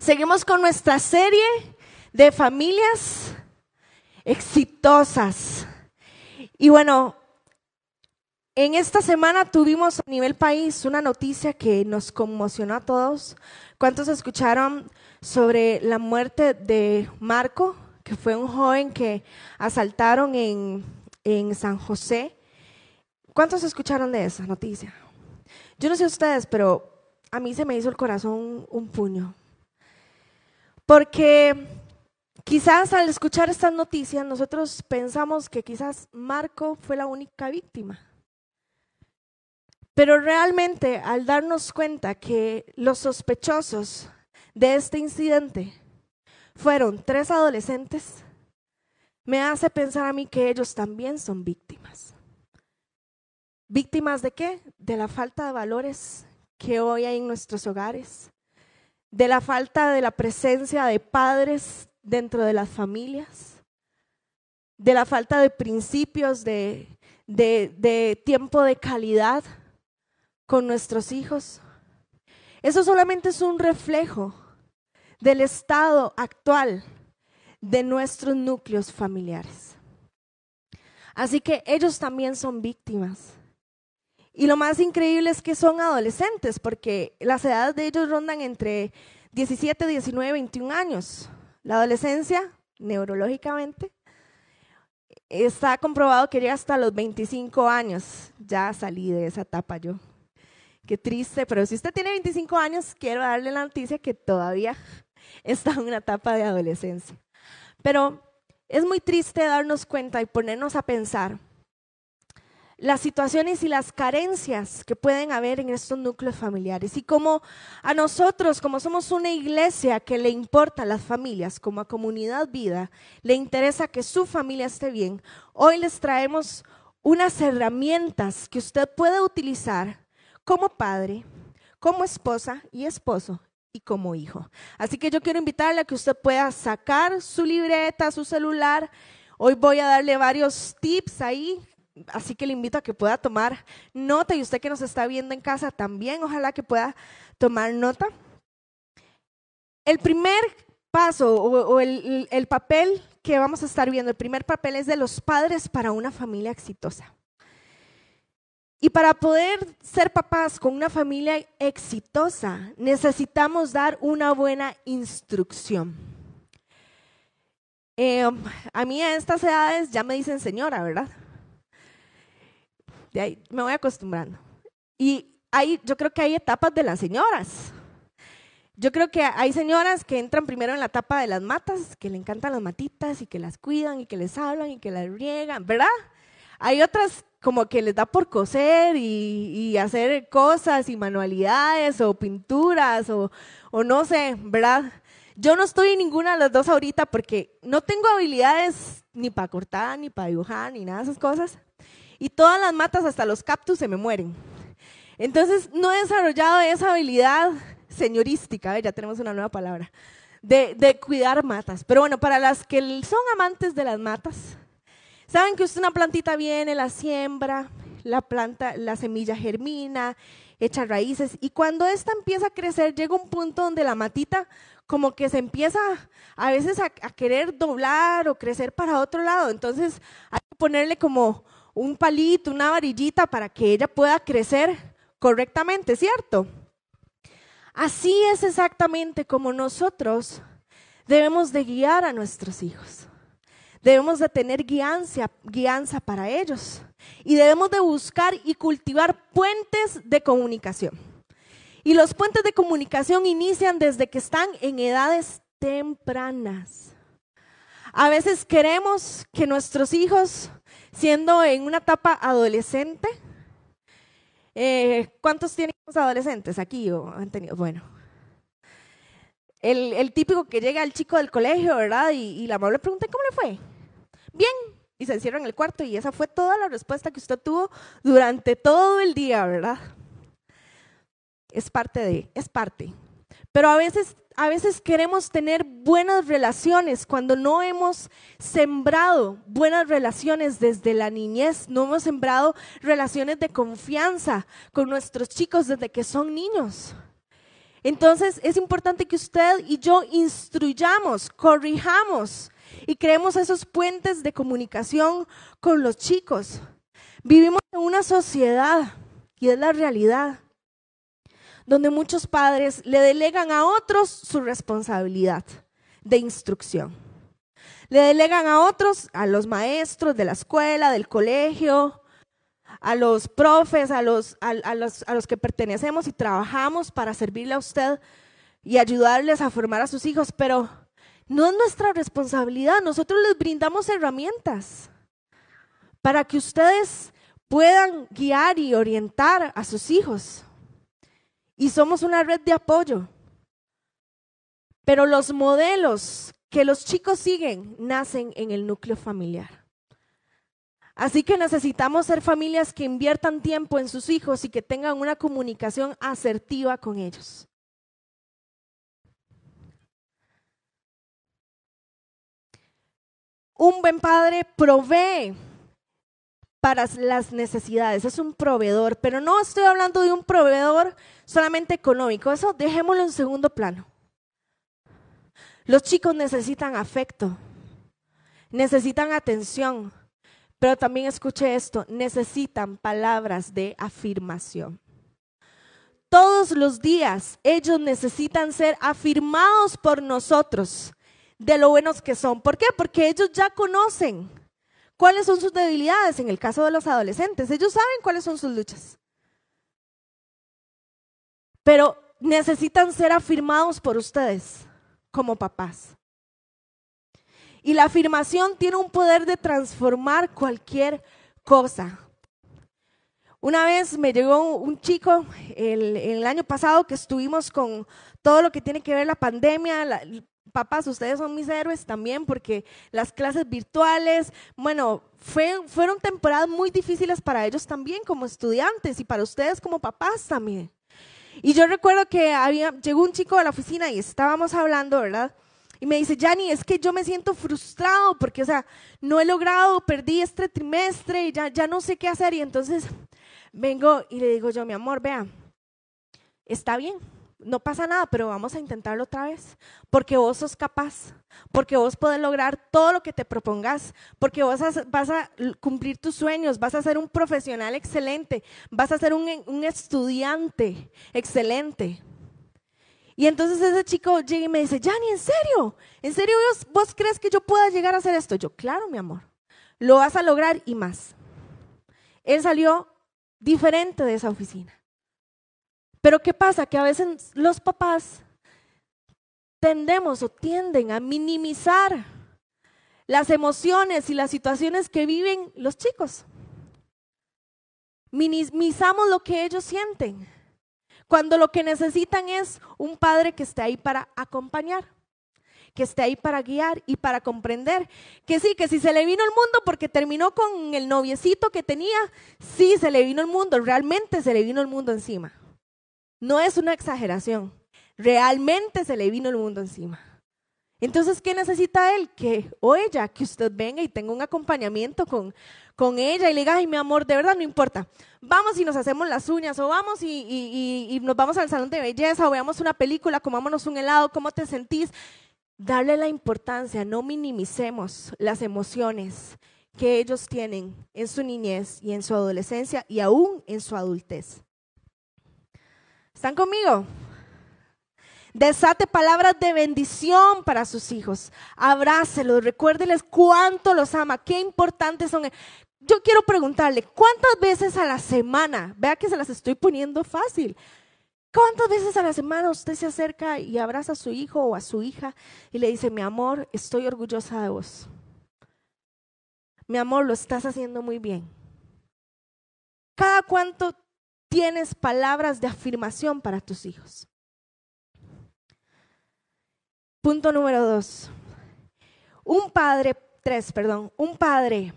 Seguimos con nuestra serie de familias exitosas. Y bueno, en esta semana tuvimos a nivel país una noticia que nos conmocionó a todos. ¿Cuántos escucharon sobre la muerte de Marco, que fue un joven que asaltaron en, en San José? ¿Cuántos escucharon de esa noticia? Yo no sé ustedes, pero a mí se me hizo el corazón un puño. Porque quizás al escuchar estas noticias nosotros pensamos que quizás Marco fue la única víctima. Pero realmente al darnos cuenta que los sospechosos de este incidente fueron tres adolescentes, me hace pensar a mí que ellos también son víctimas. ¿Víctimas de qué? De la falta de valores que hoy hay en nuestros hogares, de la falta de la presencia de padres dentro de las familias, de la falta de principios de, de, tiempo de calidad con nuestros hijos. Eso solamente es un reflejo del estado actual de nuestros núcleos familiares. Así que ellos también son víctimas. Y lo más increíble es que son adolescentes, porque las edades de ellos rondan entre 17, 19, 21 años. La adolescencia, neurológicamente, está comprobado que llega hasta los 25 años. Ya salí de esa etapa yo. Qué triste, pero si usted tiene 25 años, quiero darle la noticia que todavía está en una etapa de adolescencia. Pero es muy triste darnos cuenta y ponernos a pensar las situaciones y las carencias que pueden haber en estos núcleos familiares. Y como a nosotros, como somos una iglesia que le importa a las familias, como a comunidad vida, le interesa que su familia esté bien, hoy les traemos unas herramientas que usted puede utilizar como padre, como esposa y esposo y como hijo. Así que yo quiero invitarle a que usted pueda sacar su libreta, su celular. Hoy voy a darle varios tips ahí así que le invito a que pueda tomar nota y usted que nos está viendo en casa también, ojalá que pueda tomar nota. El primer paso o, el, el papel que vamos a estar viendo, el primer papel es de los padres para una familia exitosa. Y para poder ser papás con una familia exitosa, necesitamos dar una buena instrucción. Eh, a mí a estas edades ya me dicen señora, ¿verdad? De ahí me voy acostumbrando. Y hay, yo creo que hay etapas de las señoras. Yo creo que hay señoras que entran primero en la etapa de las matas, que le encantan las matitas y que las cuidan y que les hablan y que las riegan, ¿verdad? Hay otras como que les da por coser y, hacer cosas y manualidades o pinturas o, o no sé, ¿verdad? Yo no estoy en ninguna de las dos ahorita porque no tengo habilidades ni para cortar, ni para dibujar, ni nada de esas cosas y todas las matas, hasta los cactus, se me mueren. Entonces, no he desarrollado esa habilidad señorística, ya tenemos una nueva palabra, de, de, cuidar matas. Pero bueno, para las que son amantes de las matas, saben que usted una plantita viene, la siembra, la planta, la semilla germina, echa raíces, y cuando esta empieza a crecer, llega un punto donde la matita como que se empieza a veces a querer doblar o crecer para otro lado. Entonces, hay que ponerle como un palito, una varillita para que ella pueda crecer correctamente, ¿cierto? Así es exactamente como nosotros debemos de guiar a nuestros hijos. Debemos de tener guianza, para ellos. Y debemos de buscar y cultivar puentes de comunicación. Y los puentes de comunicación inician desde que están en edades tempranas. A veces queremos que nuestros hijos siendo en una etapa adolescente. Eh, ¿Cuántos tienen adolescentes aquí? O han tenido? Bueno, el, típico que llega el chico del colegio, ¿verdad? Y, la mamá le pregunta, ¿cómo le fue? Bien. Y se encierra en el cuarto y esa fue toda la respuesta que usted tuvo durante todo el día, ¿verdad? Es parte de, es parte. Pero a veces a veces queremos tener buenas relaciones cuando no hemos sembrado buenas relaciones desde la niñez, no hemos sembrado relaciones de confianza con nuestros chicos desde que son niños. Entonces es importante que usted y yo instruyamos, corrijamos y creemos esos puentes de comunicación con los chicos. Vivimos en una sociedad, y es la realidad, donde muchos padres le delegan a otros su responsabilidad de instrucción. Le delegan a otros, a los maestros de la escuela, del colegio, a los profes, a los, a, los, a los que pertenecemos y trabajamos para servirle a usted y ayudarles a formar a sus hijos, pero no es nuestra responsabilidad. Nosotros les brindamos herramientas para que ustedes puedan guiar y orientar a sus hijos. Y somos una red de apoyo. Pero los modelos que los chicos siguen nacen en el núcleo familiar. Así que necesitamos ser familias que inviertan tiempo en sus hijos y que tengan una comunicación asertiva con ellos. Un buen padre provee para las necesidades, es un proveedor, pero no estoy hablando de un proveedor solamente económico, eso dejémoslo en segundo plano. Los chicos necesitan afecto, necesitan atención, pero también escuche esto, necesitan palabras de afirmación. Todos los días ellos necesitan ser afirmados por nosotros de lo buenos que son. ¿Por qué? Porque ellos ya conocen cuáles son sus debilidades en el caso de los adolescentes. Ellos saben cuáles son sus luchas. Pero necesitan ser afirmados por ustedes como papás. Y la afirmación tiene un poder de transformar cualquier cosa. Una vez me llegó un chico el, año pasado que estuvimos con todo lo que tiene que ver la pandemia. Papás, ustedes son mis héroes también porque las clases virtuales, bueno, fueron temporadas muy difíciles para ellos también como estudiantes y para ustedes como papás también. Y yo recuerdo que había, llegó un chico a la oficina y estábamos hablando, ¿verdad? Y me dice, Yanni, es que yo me siento frustrado porque, o sea, no he logrado, perdí este trimestre y ya, ya no sé qué hacer. Y entonces vengo y le digo yo, mi amor, vea, está bien, no pasa nada, pero vamos a intentarlo otra vez, porque vos sos capaz, porque vos podés lograr todo lo que te propongas, porque vos vas a cumplir tus sueños, vas a ser un profesional excelente, vas a ser un, estudiante excelente. Y entonces ese chico llega y me dice, Yanni, ¿en serio? ¿En serio vos, crees que yo pueda llegar a hacer esto? Yo, claro, mi amor, lo vas a lograr y más. Él salió diferente de esa oficina. Pero ¿qué pasa? Que a veces los papás tendemos o tienden a minimizar las emociones y las situaciones que viven los chicos. Minimizamos lo que ellos sienten cuando lo que necesitan es un padre que esté ahí para acompañar, que esté ahí para guiar y para comprender. Que sí, que si se le vino el mundo porque terminó con el noviecito que tenía, sí, se le vino el mundo, realmente se le vino el mundo encima. No es una exageración, realmente se le vino el mundo encima. Entonces, ¿qué necesita él? Que o ella, que usted venga y tenga un acompañamiento con, con ella y le diga, ay, mi amor, de verdad no importa. Vamos y nos hacemos las uñas, o vamos y, nos vamos al salón de belleza, o veamos una película, comámonos un helado, ¿cómo te sentís? Darle la importancia, no minimicemos las emociones que ellos tienen en su niñez y en su adolescencia y aún en su adultez. ¿Están conmigo? Desate palabras de bendición para sus hijos. Abrácelos, recuérdeles cuánto los ama, qué importantes son. Yo quiero preguntarle, ¿cuántas veces a la semana, vea que se las estoy poniendo fácil, ¿cuántas veces a la semana usted se acerca y abraza a su hijo o a su hija y le dice, mi amor, estoy orgullosa de vos? Mi amor, lo estás haciendo muy bien. ¿Cada cuánto tienes palabras de afirmación para tus hijos? Punto número dos. Un padre, tres, perdón, un padre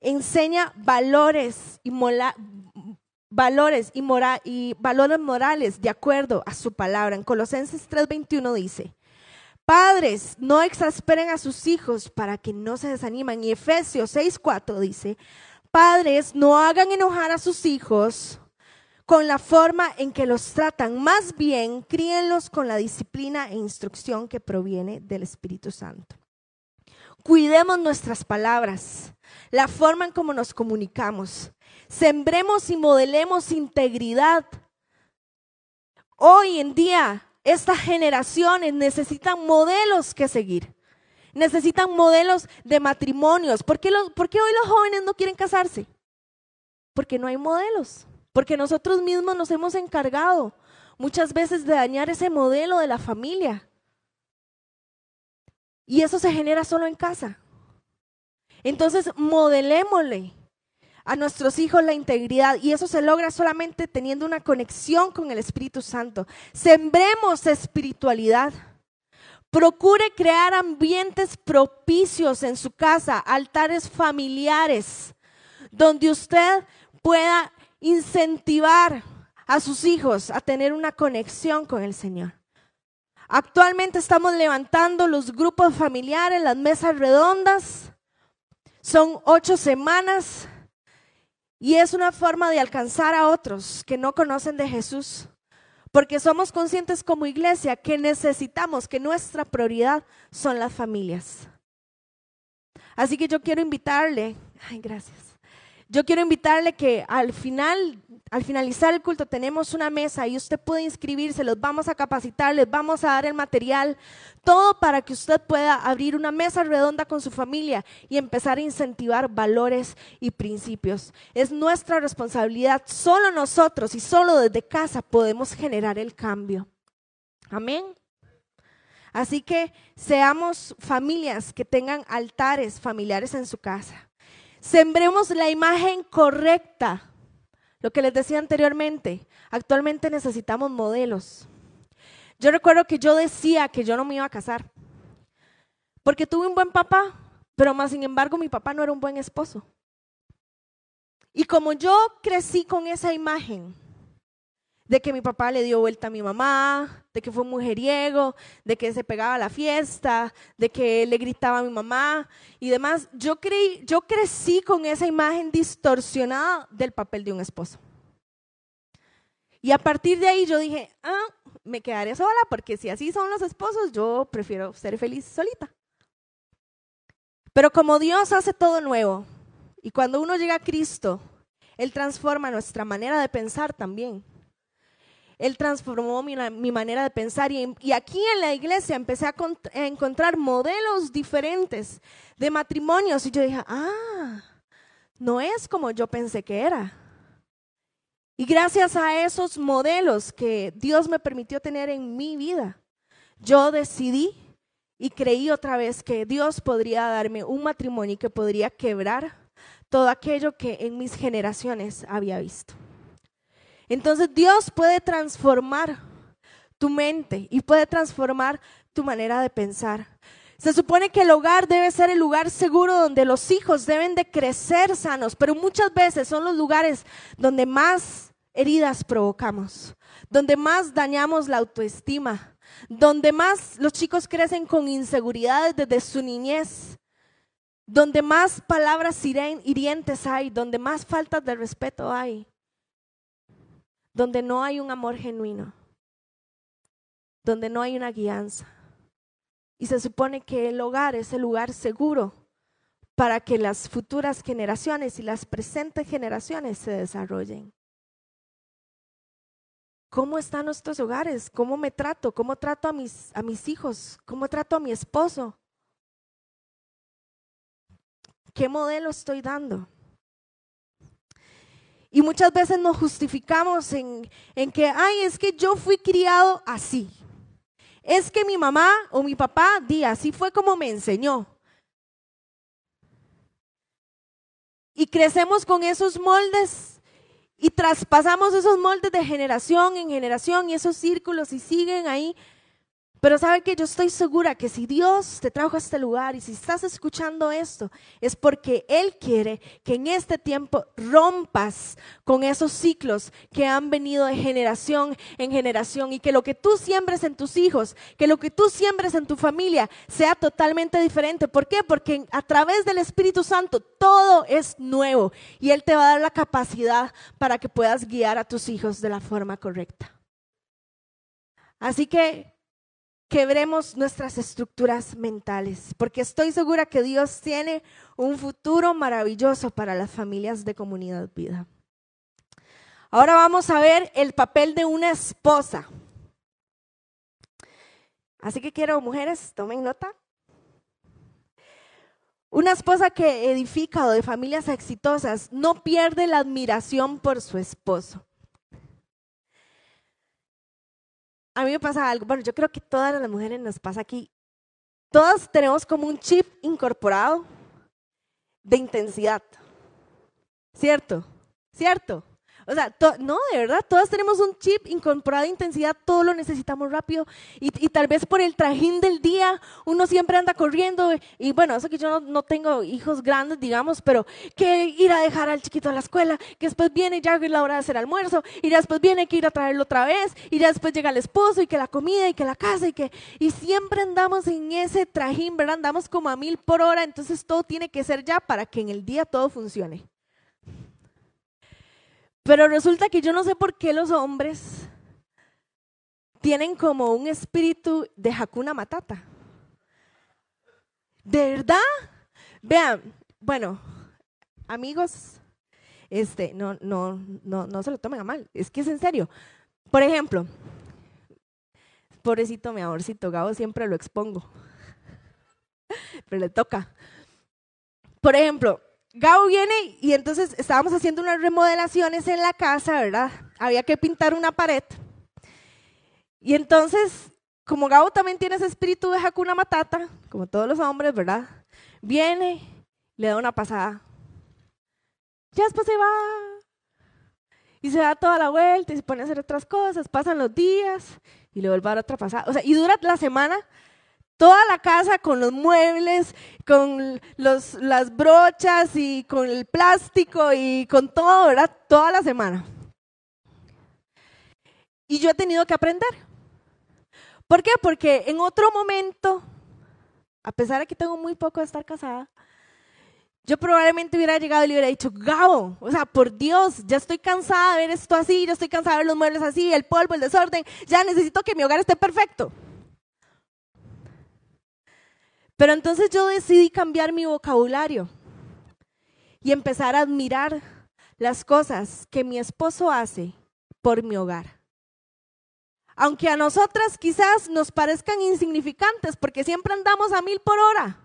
enseña valores y, valores y, y valores morales de acuerdo a su palabra. En Colosenses 3:21 dice, Padres, no exasperen a sus hijos para que no se desanimen. Y Efesios 6:4 dice, Padres, no hagan enojar a sus hijos con la forma en que los tratan. Más bien, críenlos con la disciplina e instrucción que proviene del Espíritu Santo. Cuidemos nuestras palabras, la forma en cómo nos comunicamos. Sembremos y modelemos integridad. Hoy en día, estas generaciones necesitan modelos que seguir. Necesitan modelos de matrimonios. ¿Por qué, ¿Por qué hoy los jóvenes no quieren casarse? Porque no hay modelos. Porque nosotros mismos nos hemos encargado muchas veces de dañar ese modelo de la familia. Y eso se genera solo en casa. Entonces, modelémosle a nuestros hijos la integridad y eso se logra solamente teniendo una conexión con el Espíritu Santo. Sembremos espiritualidad. Procure crear ambientes propicios en su casa, altares familiares, donde usted pueda incentivar a sus hijos a tener una conexión con el Señor. Actualmente estamos levantando los grupos familiares, las mesas redondas. Son ocho semanas y es una forma de alcanzar a otros que no conocen de Jesús. Porque somos conscientes como iglesia que necesitamos, que nuestra prioridad son las familias. Así que yo quiero invitarle, ay, gracias. Yo quiero invitarle que al final, al finalizar el culto, tenemos una mesa y usted puede inscribirse, los vamos a capacitar, les vamos a dar el material, todo para que usted pueda abrir una mesa redonda con su familia y empezar a incentivar valores y principios. Es nuestra responsabilidad, solo nosotros y solo desde casa podemos generar el cambio. Amén. Así que seamos familias que tengan altares familiares en su casa. Sembremos la imagen correcta. Lo que les decía anteriormente, actualmente necesitamos modelos. Yo recuerdo que yo decía que yo no me iba a casar, porque tuve un buen papá, pero más sin embargo mi papá no era un buen esposo. Y como yo crecí con esa imagen, de que mi papá le dio vuelta a mi mamá, de que fue mujeriego, de que se pegaba a la fiesta, de que le gritaba a mi mamá y demás. Yo, creí, yo crecí con esa imagen distorsionada del papel de un esposo. Y a partir de ahí yo dije, ah, me quedaré sola porque si así son los esposos, yo prefiero ser feliz solita. Pero como Dios hace todo nuevo y cuando uno llega a Cristo, Él transforma nuestra manera de pensar también. Él transformó mi, manera de pensar y, aquí en la iglesia empecé a, encontrar modelos diferentes de matrimonios y yo dije, ah, no es como yo pensé que era. Y gracias a esos modelos que Dios me permitió tener en mi vida, yo decidí y creí otra vez que Dios podría darme un matrimonio que podría quebrar todo aquello que en mis generaciones había visto. Entonces Dios puede transformar tu mente y puede transformar tu manera de pensar. Se supone que el hogar debe ser el lugar seguro donde los hijos deben de crecer sanos, pero muchas veces son los lugares donde más heridas provocamos, donde más dañamos la autoestima, donde más los chicos crecen con inseguridades desde su niñez, donde más palabras hirientes hay, donde más faltas de respeto hay donde no hay un amor genuino, donde no hay una guianza. Y se supone que el hogar es el lugar seguro para que las futuras generaciones y las presentes generaciones se desarrollen. ¿Cómo están nuestros hogares? ¿Cómo me trato? ¿Cómo trato a mis, a mis hijos? ¿Cómo trato a mi esposo? ¿Qué modelo estoy dando? Y muchas veces nos justificamos en, que, ay, es que yo fui criado así. Es que mi mamá o mi papá, di, así fue como me enseñó. Y crecemos con esos moldes y traspasamos esos moldes de generación en generación y esos círculos y siguen ahí. Pero sabe que yo estoy segura que si Dios te trajo a este lugar y si estás escuchando esto, es porque Él quiere que en este tiempo rompas con esos ciclos que han venido de generación en generación y que lo que tú siembres en tus hijos, que lo que tú siembres en tu familia sea totalmente diferente. ¿Por qué? Porque a través del Espíritu Santo todo es nuevo y Él te va a dar la capacidad para que puedas guiar a tus hijos de la forma correcta. Así que quebremos nuestras estructuras mentales, porque estoy segura que Dios tiene un futuro maravilloso para las familias de comunidad vida. Ahora vamos a ver el papel de una esposa. Así que quiero, mujeres, tomen nota. Una esposa que edifica o de familias exitosas no pierde la admiración por su esposo. A mí me pasa algo, bueno, yo creo que todas las mujeres nos pasa aquí. Todas tenemos como un chip incorporado de intensidad. ¿Cierto? ¿Cierto? O sea, no, de verdad, todas tenemos un chip incorporado de intensidad, todo lo necesitamos rápido y, tal vez por el trajín del día uno siempre anda corriendo y bueno, eso que yo no, tengo hijos grandes, digamos, pero que ir a dejar al chiquito a la escuela, que después viene ya la hora de hacer almuerzo y después viene que ir a traerlo otra vez y ya después llega el esposo y que la comida y que la casa y que y siempre andamos en ese trajín, ¿verdad? Andamos como a mil por hora, entonces todo tiene que ser ya para que en el día todo funcione. Pero resulta que yo no sé por qué los hombres tienen como un espíritu de Hakuna Matata. ¿De verdad? Vean, bueno, amigos, este, no, no, no, no se lo tomen a mal, es que es en serio. Por ejemplo, pobrecito mi amorcito, Gabo siempre lo expongo, pero le toca. Por ejemplo, Gabo viene y entonces estábamos haciendo unas remodelaciones en la casa, ¿verdad? Había que pintar una pared. Y entonces, como Gabo también tiene ese espíritu de Hakuna Matata, como todos los hombres, ¿verdad? Viene, le da una pasada. Ya después se va. Y se da toda la vuelta y se pone a hacer otras cosas. Pasan los días y le vuelve a dar otra pasada. O sea, y dura la semana toda la casa con los muebles, con los, las brochas y con el plástico y con todo, ¿verdad? Toda la semana. Y yo he tenido que aprender. ¿Por qué? Porque en otro momento, a pesar de que tengo muy poco de estar casada, yo probablemente hubiera llegado y le hubiera dicho, Gabo, o sea, por Dios, ya estoy cansada de ver esto así, ya estoy cansada de ver los muebles así, el polvo, el desorden, ya necesito que mi hogar esté perfecto. Pero entonces yo decidí cambiar mi vocabulario y empezar a admirar las cosas que mi esposo hace por mi hogar. Aunque a nosotras quizás nos parezcan insignificantes porque siempre andamos a mil por hora.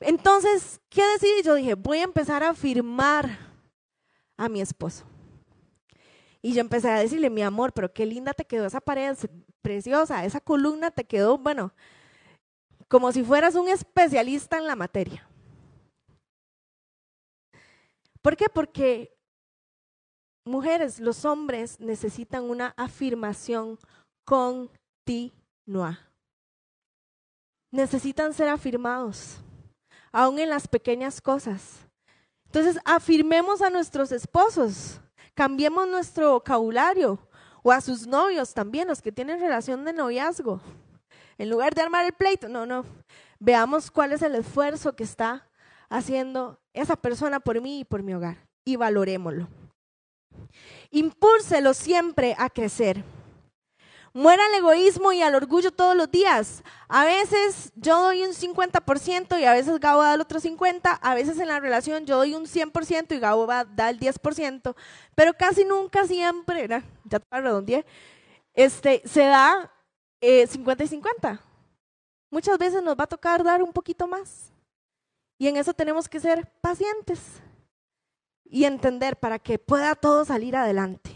Entonces, ¿qué decidí? Yo dije, voy a empezar a afirmar a mi esposo. Y yo empecé a decirle, mi amor, pero qué linda te quedó esa pared preciosa, esa columna te quedó, bueno, como si fueras un especialista en la materia. ¿Por qué? Porque mujeres, los hombres necesitan una afirmación continua. Necesitan ser afirmados, aún en las pequeñas cosas. Entonces, afirmemos a nuestros esposos, cambiemos nuestro vocabulario o a sus novios también, los que tienen relación de noviazgo. En lugar de armar el pleito, no, no. Veamos cuál es el esfuerzo que está haciendo esa persona por mí y por mi hogar y valorémoslo. Impúlselo siempre a crecer. Muera el egoísmo y al orgullo todos los días. A veces yo doy un 50% y a veces Gabo da el otro 50%. A veces en la relación yo doy un 100% y Gabo da el 10%. Pero casi nunca, siempre, ya te redondeé, este, se da 50 eh, y 50. Muchas veces nos va a tocar dar un poquito más. Y en eso tenemos que ser pacientes y entender para que pueda todo salir adelante.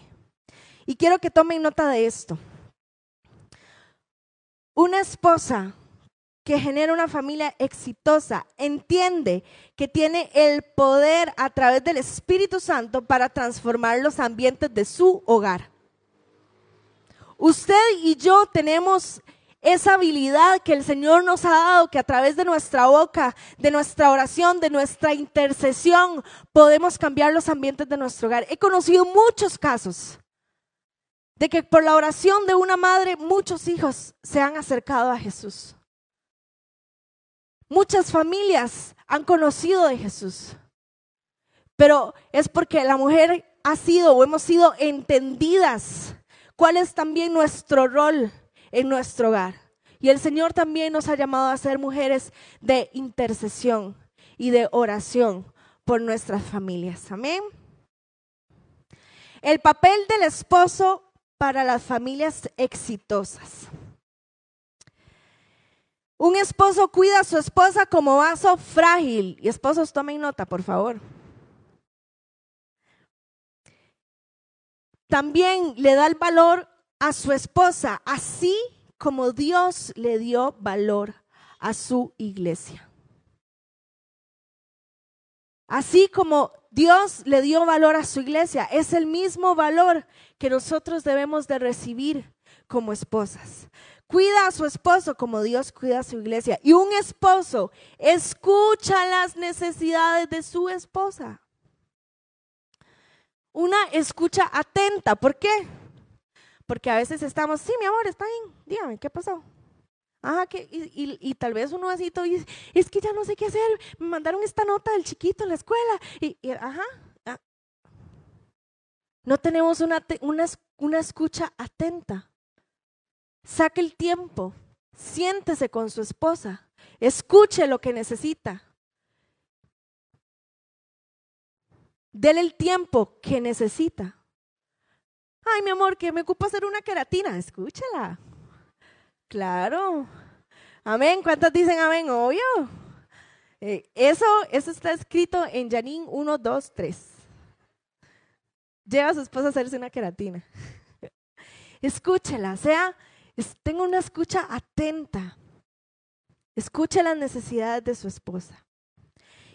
Y quiero que tomen nota de esto. Una esposa que genera una familia exitosa entiende que tiene el poder a través del Espíritu Santo para transformar los ambientes de su hogar. Usted y yo tenemos esa habilidad que el Señor nos ha dado, que a través de nuestra boca, de nuestra oración, de nuestra intercesión, podemos cambiar los ambientes de nuestro hogar. He conocido muchos casos de que por la oración de una madre muchos hijos se han acercado a Jesús. Muchas familias han conocido de Jesús. Pero es porque la mujer ha sido o hemos sido entendidas cuál es también nuestro rol en nuestro hogar. Y el Señor también nos ha llamado a ser mujeres de intercesión y de oración por nuestras familias. Amén. El papel del esposo para las familias exitosas. Un esposo cuida a su esposa como vaso frágil. Y esposos, tomen nota, por favor. También le da el valor a su esposa, así como Dios le dio valor a su iglesia. Así como Dios le dio valor a su iglesia, es el mismo valor que nosotros debemos de recibir como esposas. Cuida a su esposo como Dios cuida a su iglesia. Y un esposo escucha las necesidades de su esposa. Una escucha atenta. ¿Por qué? Porque a veces estamos, sí, mi amor, está bien, dígame, ¿qué pasó? Ajá, que, y, tal vez uno así todo, y, es que ya no sé qué hacer, me mandaron esta nota del chiquito en la escuela, y, ajá. Ah. No tenemos una, una, una escucha atenta. Saque el tiempo, siéntese con su esposa, escuche lo que necesita. Dele el tiempo que necesita. Ay, mi amor, que me ocupa hacer una queratina. Escúchala. Claro. Amén. ¿Cuántas dicen amén? Obvio. Eh, eso, eso está escrito en Janín 1, 2, 3. Lleva a su esposa a hacerse una queratina. Escúchela, sea, tenga una escucha atenta. Escuche las necesidades de su esposa.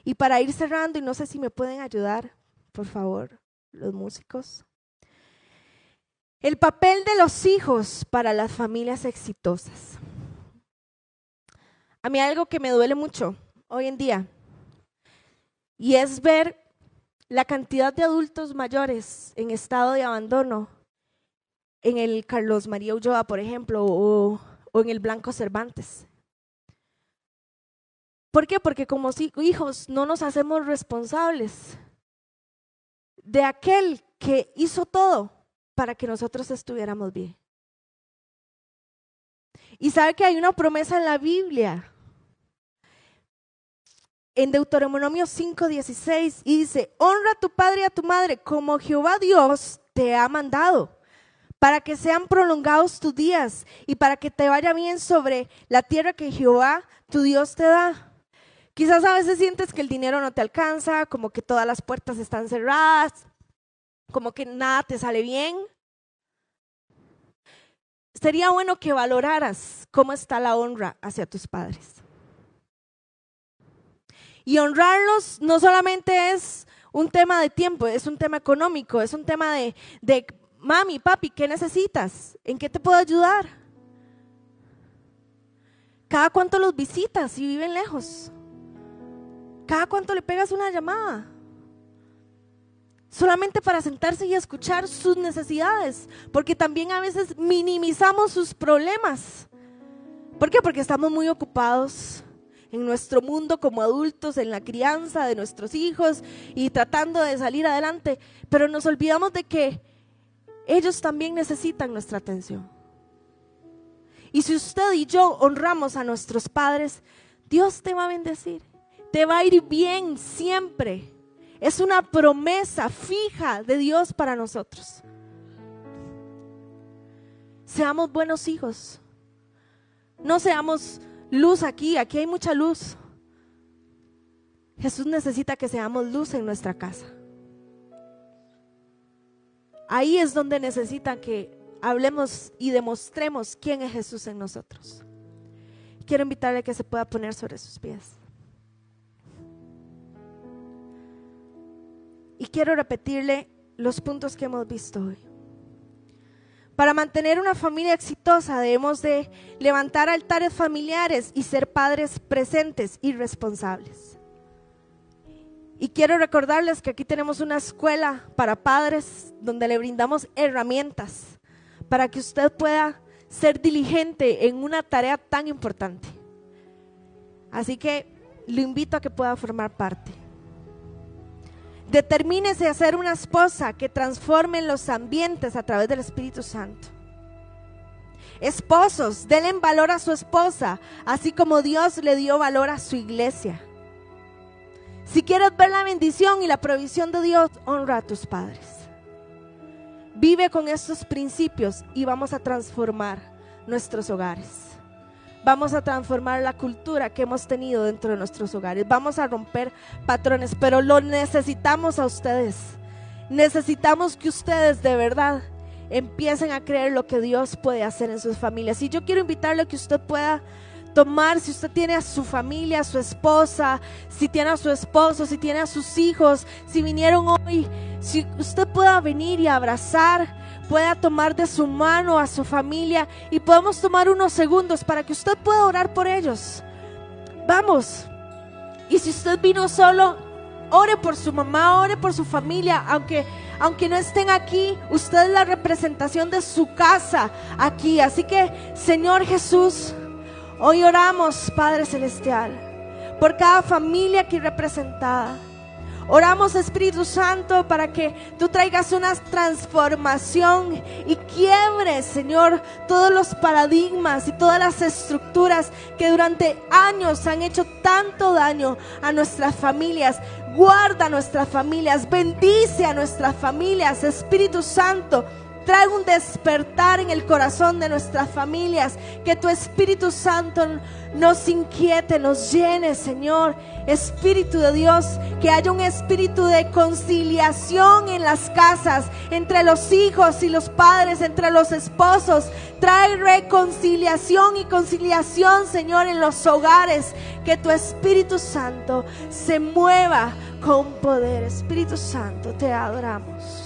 Y para ir cerrando, y no sé si me pueden ayudar, por favor, los músicos. El papel de los hijos para las familias exitosas. A mí algo que me duele mucho hoy en día y es ver la cantidad de adultos mayores en estado de abandono en el Carlos María Ulloa, por ejemplo, o, o en el Blanco Cervantes. ¿Por qué? Porque como hijos no nos hacemos responsables de aquel que hizo todo para que nosotros estuviéramos bien. Y sabe que hay una promesa en la Biblia. En Deuteronomio 5:16 y dice, honra a tu padre y a tu madre como Jehová Dios te ha mandado, para que sean prolongados tus días y para que te vaya bien sobre la tierra que Jehová tu Dios te da. Quizás a veces sientes que el dinero no te alcanza, como que todas las puertas están cerradas, como que nada te sale bien sería bueno que valoraras cómo está la honra hacia tus padres. Y honrarlos no solamente es un tema de tiempo, es un tema económico, es un tema de, de mami, papi, ¿qué necesitas? ¿En qué te puedo ayudar? ¿Cada cuánto los visitas si viven lejos? ¿Cada cuánto le pegas una llamada? solamente para sentarse y escuchar sus necesidades, porque también a veces minimizamos sus problemas. ¿Por qué? Porque estamos muy ocupados en nuestro mundo como adultos, en la crianza de nuestros hijos y tratando de salir adelante, pero nos olvidamos de que ellos también necesitan nuestra atención. Y si usted y yo honramos a nuestros padres, Dios te va a bendecir, te va a ir bien siempre. Es una promesa fija de Dios para nosotros. Seamos buenos hijos. No seamos luz aquí, aquí hay mucha luz. Jesús necesita que seamos luz en nuestra casa. Ahí es donde necesita que hablemos y demostremos quién es Jesús en nosotros. Quiero invitarle a que se pueda poner sobre sus pies. Y quiero repetirle los puntos que hemos visto hoy. Para mantener una familia exitosa debemos de levantar altares familiares y ser padres presentes y responsables. Y quiero recordarles que aquí tenemos una escuela para padres donde le brindamos herramientas para que usted pueda ser diligente en una tarea tan importante. Así que lo invito a que pueda formar parte. Determínese a ser una esposa que transforme los ambientes a través del Espíritu Santo. Esposos, denle valor a su esposa, así como Dios le dio valor a su iglesia. Si quieres ver la bendición y la provisión de Dios, honra a tus padres. Vive con estos principios y vamos a transformar nuestros hogares. Vamos a transformar la cultura que hemos tenido dentro de nuestros hogares. Vamos a romper patrones, pero lo necesitamos a ustedes. Necesitamos que ustedes de verdad empiecen a creer lo que Dios puede hacer en sus familias. Y yo quiero invitarle a que usted pueda tomar, si usted tiene a su familia, a su esposa, si tiene a su esposo, si tiene a sus hijos, si vinieron hoy, si usted pueda venir y abrazar pueda tomar de su mano a su familia y podemos tomar unos segundos para que usted pueda orar por ellos. Vamos. Y si usted vino solo, ore por su mamá, ore por su familia, aunque aunque no estén aquí, usted es la representación de su casa aquí. Así que, Señor Jesús, hoy oramos, Padre celestial, por cada familia aquí representada. Oramos Espíritu Santo para que tú traigas una transformación y quiebres, Señor, todos los paradigmas y todas las estructuras que durante años han hecho tanto daño a nuestras familias. Guarda nuestras familias, bendice a nuestras familias, Espíritu Santo. Trae un despertar en el corazón de nuestras familias. Que tu Espíritu Santo nos inquiete, nos llene, Señor. Espíritu de Dios, que haya un espíritu de conciliación en las casas, entre los hijos y los padres, entre los esposos. Trae reconciliación y conciliación, Señor, en los hogares. Que tu Espíritu Santo se mueva con poder. Espíritu Santo, te adoramos.